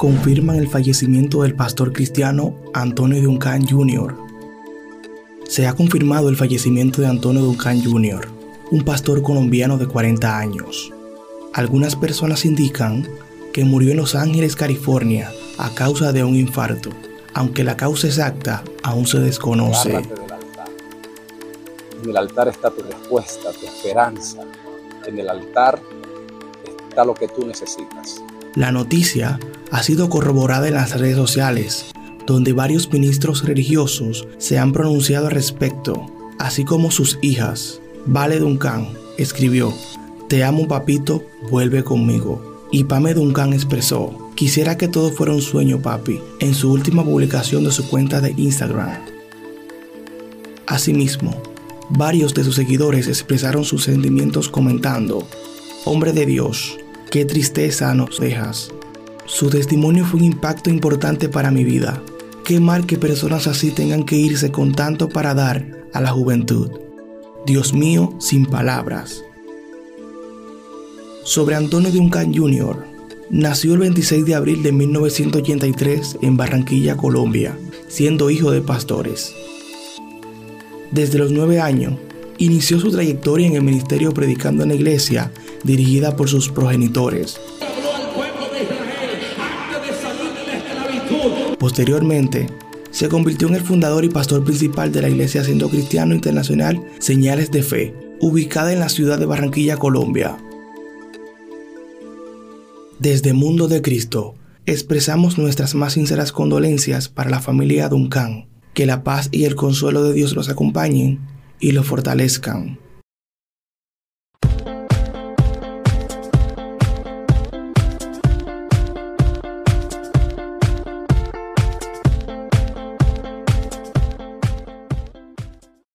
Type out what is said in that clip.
confirman el fallecimiento del pastor cristiano Antonio Duncan Jr. Se ha confirmado el fallecimiento de Antonio Duncan Jr., un pastor colombiano de 40 años. Algunas personas indican que murió en Los Ángeles, California, a causa de un infarto, aunque la causa exacta aún se desconoce. En el altar está tu respuesta, tu esperanza. En el altar está lo que tú necesitas. La noticia ha sido corroborada en las redes sociales, donde varios ministros religiosos se han pronunciado al respecto, así como sus hijas. Vale Duncan escribió, Te amo papito, vuelve conmigo. Y Pame Duncan expresó, Quisiera que todo fuera un sueño papi, en su última publicación de su cuenta de Instagram. Asimismo, varios de sus seguidores expresaron sus sentimientos comentando, Hombre de Dios, qué tristeza nos dejas. Su testimonio fue un impacto importante para mi vida. Qué mal que personas así tengan que irse con tanto para dar a la juventud. Dios mío, sin palabras. Sobre Antonio Duncan Jr., nació el 26 de abril de 1983 en Barranquilla, Colombia, siendo hijo de pastores. Desde los nueve años, inició su trayectoria en el ministerio predicando en la iglesia dirigida por sus progenitores. Posteriormente, se convirtió en el fundador y pastor principal de la Iglesia Siendo Cristiano Internacional Señales de Fe, ubicada en la ciudad de Barranquilla, Colombia. Desde Mundo de Cristo, expresamos nuestras más sinceras condolencias para la familia Duncan. Que la paz y el consuelo de Dios los acompañen y los fortalezcan.